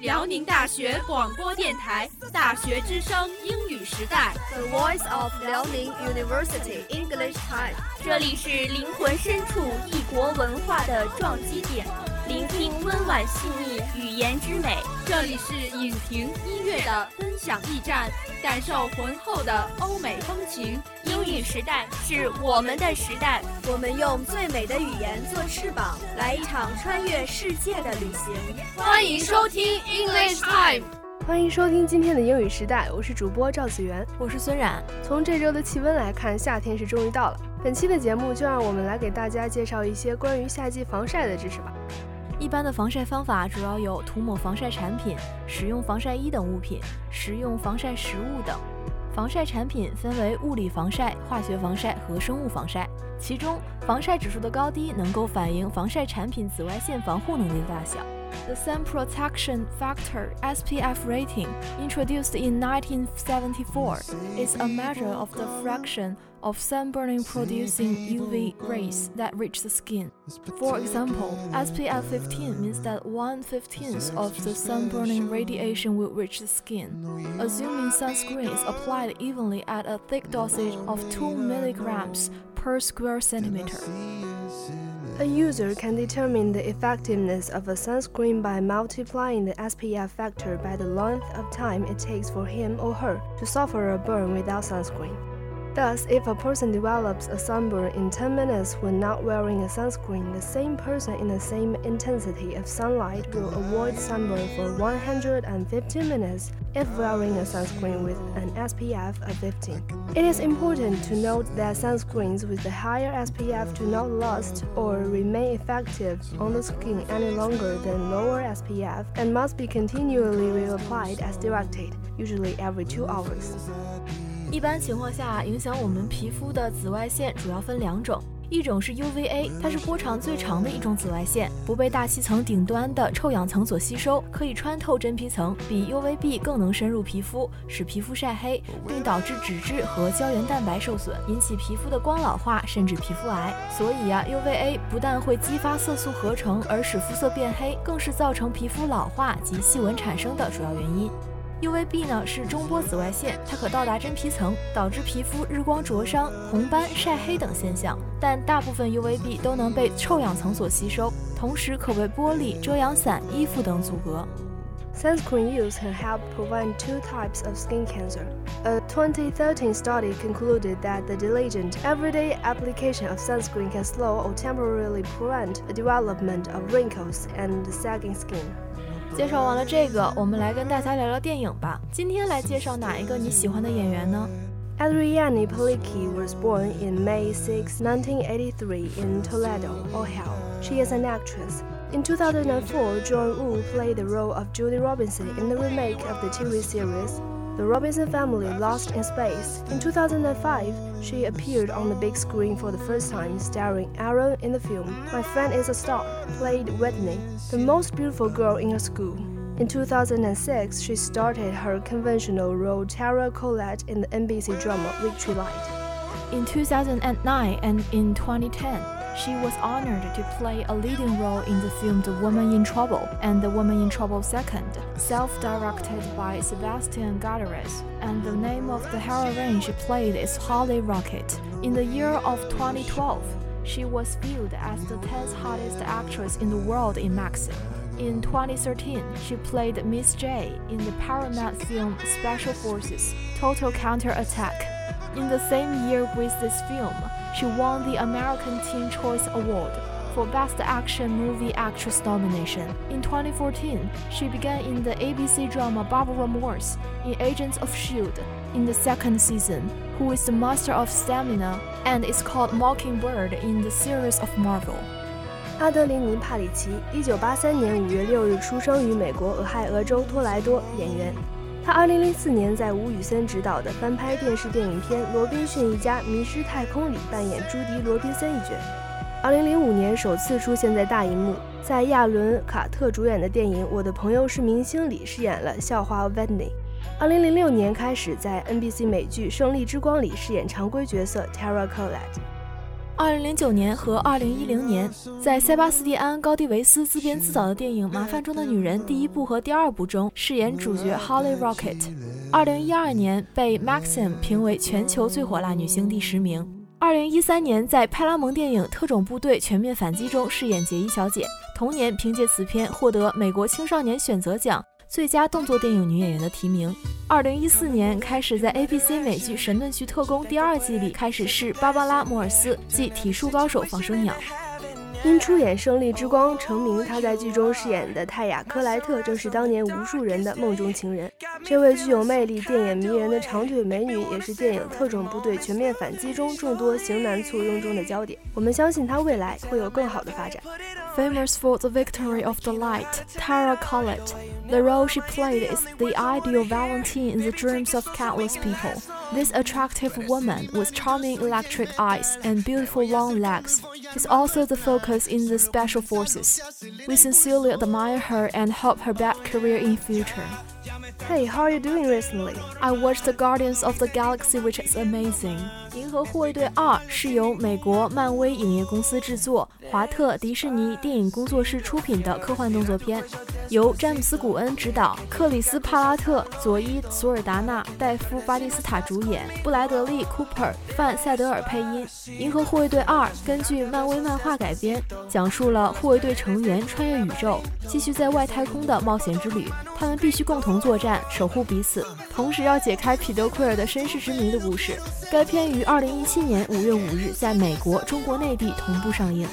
辽宁大学广播电台《大学之声》英语时代，The Voice of Liaoning University English Time。这里是灵魂深处异国文化的撞击点，聆听温婉细腻语言之美。这里是影评音乐的分享驿站，感受浑厚的欧美风情。英语时代是我们的时代，我们用最美的语言做翅膀，来一场穿越世界的旅行。欢迎收听 English Time，欢迎收听今天的英语时代，我是主播赵子源，我是孙冉。从这周的气温来看，夏天是终于到了。本期的节目就让我们来给大家介绍一些关于夏季防晒的知识吧。一般的防晒方法主要有涂抹防晒产品、使用防晒衣等物品、食用防晒食物等。防晒产品分为物理防晒、化学防晒和生物防晒，其中防晒指数的高低能够反映防晒产品紫外线防护能力的大小。The Sun Protection Factor (SPF) rating, introduced in 1974, is a measure of the fraction of sunburning producing UV rays that reach the skin. For example, SPF 15 means that 1 15th of the sunburning radiation will reach the skin. Assuming sunscreen is applied evenly at a thick dosage of 2 milligrams per square centimeter. A user can determine the effectiveness of a sunscreen by multiplying the SPF factor by the length of time it takes for him or her to suffer a burn without sunscreen. Thus, if a person develops a sunburn in 10 minutes when not wearing a sunscreen, the same person in the same intensity of sunlight will avoid sunburn for 150 minutes if wearing a sunscreen with an SPF of 15. It is important to note that sunscreens with a higher SPF do not last or remain effective on the skin any longer than lower SPF and must be continually reapplied as directed, usually every two hours. 一般情况下，影响我们皮肤的紫外线主要分两种，一种是 UVA，它是波长最长的一种紫外线，不被大气层顶端的臭氧层所吸收，可以穿透真皮层，比 UVB 更能深入皮肤，使皮肤晒黑，并导致脂质和胶原蛋白受损，引起皮肤的光老化甚至皮肤癌。所以呀，UVA 不但会激发色素合成而使肤色变黑，更是造成皮肤老化及细纹产生的主要原因。UVB 呢是中波紫外线，它可到达真皮层，导致皮肤日光灼伤、红斑、晒黑等现象。但大部分 UVB 都能被臭氧层所吸收，同时可为玻璃、遮阳伞、衣服等阻隔。Sunscreen use can help prevent two types of skin cancer. A 2013 study concluded that the diligent, everyday application of sunscreen can slow or temporarily prevent the development of wrinkles and sagging skin. 介绍完了这个，我们来跟大家聊聊电影吧。今天来介绍哪一个你喜欢的演员呢？Adrianne Palicki was born in May 6, 1983 in Toledo, Ohio. She is an actress. In 2004, John Woo played the role of Judy Robinson in the remake of the TV series the Robinson Family Lost in Space. In 2005, she appeared on the big screen for the first time, starring Aaron in the film My Friend is a Star, played Whitney, the most beautiful girl in her school. In 2006, she started her conventional role Tara Collette in the NBC drama Victory Light. In 2009 and in 2010, she was honored to play a leading role in the film The Woman in Trouble and The Woman in Trouble Second, self-directed by Sebastian Gutierrez. And the name of the heroine she played is Holly Rocket. In the year of 2012, she was viewed as the 10th hottest actress in the world in Maxim. In 2013, she played Miss J in the Paramount film Special Forces Total Counter Attack. In the same year with this film, she won the American Teen Choice Award for Best Action Movie Actress nomination. In 2014, she began in the ABC drama Barbara Morse in Agents of S.H.I.E.L.D. in the second season, who is the master of stamina and is called Mockingbird in the series of Marvel. 阿德琳妮·帕里奇，一九八三年五月六日出生于美国俄亥俄州托莱多，演员。 他2004年在吴宇森执导的翻拍电视电影片《罗宾逊一家迷失太空》里扮演朱迪·罗宾森一角。2005年首次出现在大荧幕，在亚伦·卡特主演的电影《我的朋友是明星》里饰演了校花 v e n n y 2006年开始在 NBC 美剧《胜利之光》里饰演常规角色 Tara Collette。二零零九年和二零一零年，在塞巴斯蒂安·高蒂维斯自编自导的电影《麻烦中的女人》第一部和第二部中饰演主角 Holly Rocket。二零一二年被 Maxim 评为全球最火辣女星第十名。二零一三年在派拉蒙电影《特种部队：全面反击》中饰演杰伊小姐，同年凭借此片获得美国青少年选择奖。最佳动作电影女演员的提名。二零一四年开始在 ABC 美剧《神盾局特工》第二季里开始试芭芭拉·摩尔斯，即体术高手放生鸟。因出演《胜利之光》成名，她在剧中饰演的泰雅·克莱特正是当年无数人的梦中情人。这位具有魅力、电眼迷人的长腿美女，也是电影《特种部队：全面反击》中众多型男簇拥中的焦点。我们相信她未来会有更好的发展。Famous for the victory of the light, Tara Collette. The role she played is the ideal Valentine in the dreams of countless people. This attractive woman with charming electric eyes and beautiful long legs is also the focus in the special forces. We sincerely admire her and hope her best career in future. Hey, how are you doing recently? I watched The Guardians of the Galaxy, which is amazing. 银河护卫队二是由美国漫威影业公司制作，华特迪士尼电影工作室出品的科幻动作片，由詹姆斯·古恩执导，克里斯·帕拉特、佐伊·索尔达纳、戴夫·巴蒂斯塔主演，布莱德利·库珀、范·塞德尔配音。《银河护卫队二》根据漫威漫画改编，讲述了护卫队成员穿越宇宙，继续在外太空的冒险之旅。他们必须共同作战，守护彼此，同时要解开彼得奎尔的身世之谜的故事。该片于二零一七年五月五日在美国、中国内地同步上映。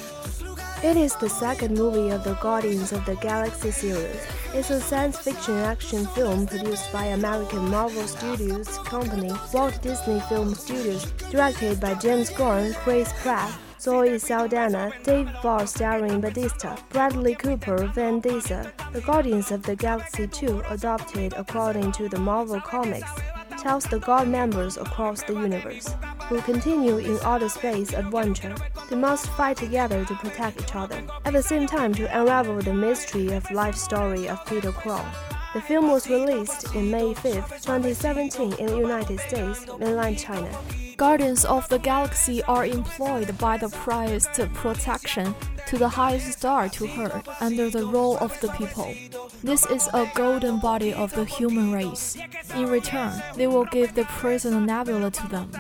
It is the second movie of the Guardians of the Galaxy series. It's a science fiction action film produced by American Marvel Studios company Walt Disney Film Studios, directed by James Gunn, Chris Pratt, Zoe Saldana, Dave Barr starring Batista, Bradley Cooper, Van Diesel. The Guardians of the Galaxy 2, adopted according to the Marvel Comics, tells the God members across the universe, who continue in outer space adventure. They must fight together to protect each other, at the same time to unravel the mystery of life story of Peter Quill. The film was released in May 5, 2017 in the United States, mainland China. Guardians of the Galaxy are employed by the priest protection to the highest star to her under the role of the people. This is a golden body of the human race. In return, they will give the prisoner Nebula to them.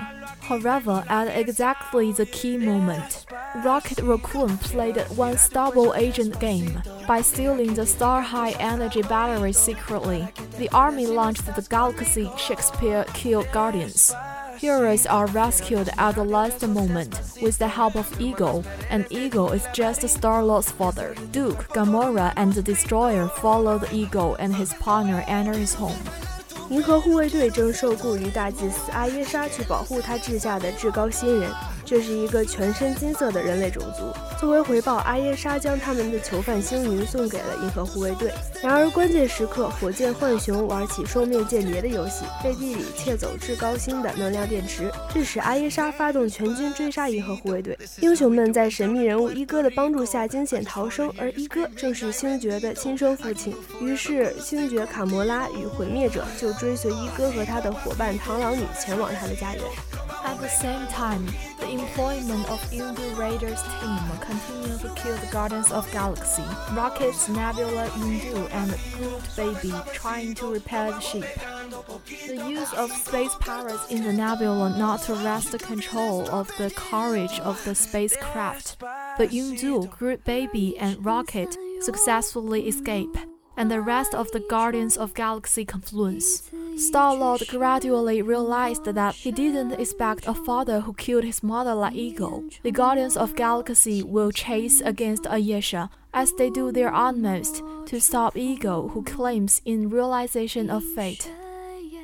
However, at exactly the key moment, Rocket Raccoon played one double agent game by stealing the Star High energy battery secretly. The army launched the Galaxy Shakespeare Kill Guardians. Heroes are rescued at the last moment with the help of Ego, and Ego is just Star-Lord's father. Duke, Gamora, and the Destroyer follow the Ego and his partner enter his home. 银河护卫队正受雇于大祭司阿耶莎去保护他治下的至高新人。 这是一个全身金色的人类种族。作为回报，阿耶莎将他们的囚犯星云送给了银河护卫队。然而，关键时刻，火箭浣熊玩起双面间谍的游戏，背地里窃走至高星的能量电池，致使阿耶莎发动全军追杀银河护卫队。英雄们在神秘人物一哥的帮助下惊险逃生，而一哥正是星爵的亲生父亲。于是，星爵卡魔拉与毁灭者就追随一哥和他的伙伴螳螂女前往他的家园。At the same time, the employment of Yondu Raiders team continue to kill the Guardians of Galaxy. Rockets, Nebula, Yondu, and Groot Baby trying to repair the ship. The use of space pirates in the Nebula not to wrest control of the courage of the spacecraft, but Yondu, Groot Baby, and Rocket successfully escape, and the rest of the Guardians of Galaxy confluence. Star-Lord gradually realized that he didn't expect a father who killed his mother like Ego. The Guardians of Galaxy will chase against Ayesha as they do their utmost to stop Ego who claims in realization of fate.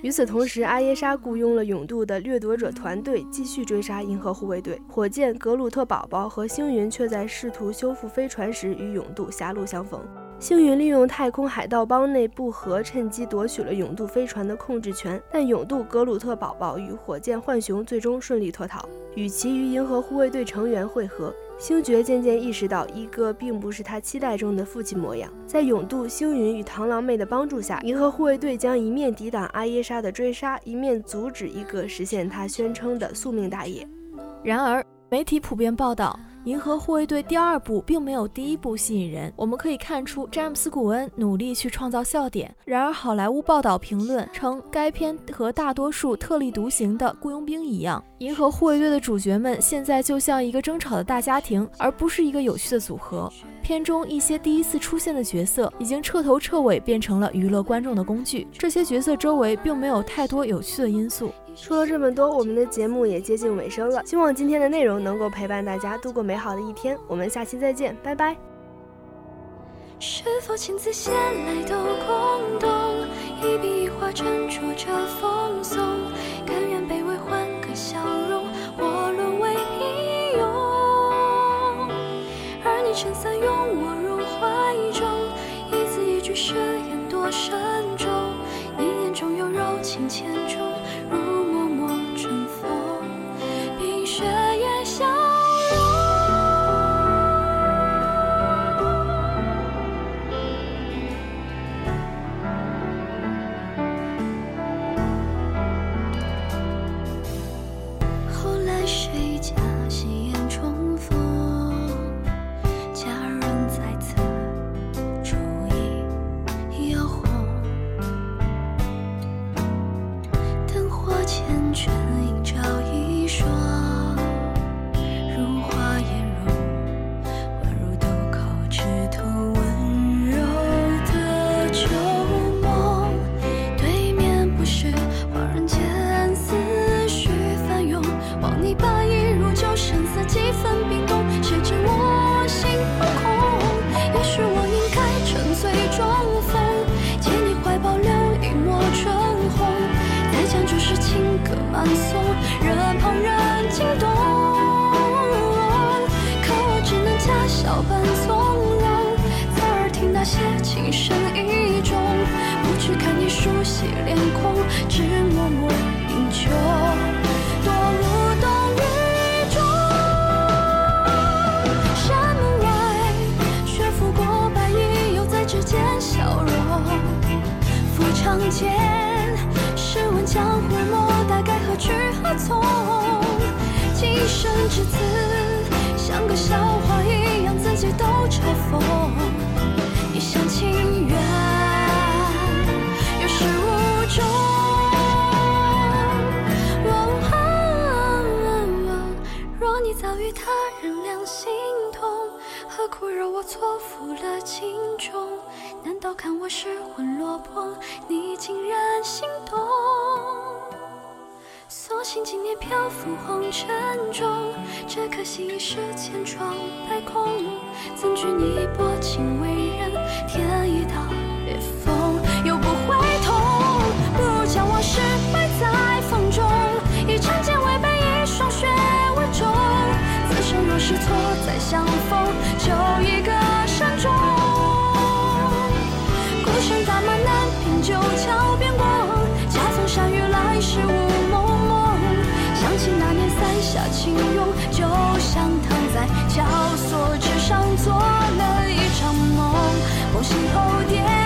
与此同时，阿耶莎雇佣了勇度的掠夺者团队继续追杀银河护卫队。火箭、格鲁特宝宝和星云却在试图修复飞船时与勇度狭路相逢。 星云利用太空海盗帮内部和，趁机夺取了勇度飞船的控制权，但勇度、格鲁特宝宝与火箭浣熊最终顺利脱逃。与其与银河护卫队成员会合，星爵渐渐意识到一哥并不是他期待中的父亲模样。在勇度、星云与螳螂妹的帮助下，银河护卫队将一面抵挡阿耶莎的追杀，一面阻止一个实现他宣称的宿命大业。然而。媒体普遍报道。《银河护卫队》第二部并没有第一部吸引人，我们可以看出詹姆斯·古恩努力去创造笑点。然而，好莱坞报道评论称，该片和大多数特立独行的雇佣兵一样，《银河护卫队》的主角们现在就像一个争吵的大家庭，而不是一个有趣的组合。片中一些第一次出现的角色已经彻头彻尾变成了娱乐观众的工具，这些角色周围并没有太多有趣的因素。说了这么多，我们的节目也接近尾声了。希望今天的内容能够陪伴大家度过美好的一天。我们下期再见，拜拜。是否亲自写来都空洞，一笔一画斟酌着奉送，甘愿卑微换个笑容，或沦为平庸。而你撑伞那些情深意重不去看你熟悉脸孔只默默饮酒。多无动于衷山门外雪拂过白衣又在指尖消融负长剑试问江湖诺大该何去何从？今生至此像个笑话一样自己都嘲讽若我错付了情衷？难道看我失魂落魄，你竟然心动？所幸经年漂浮红尘中，只可惜已是千疮百孔。怎惧你薄情为人添一道裂缝，伞下轻拥，就像躺在绞索之上做了一场梦，梦醒后跌。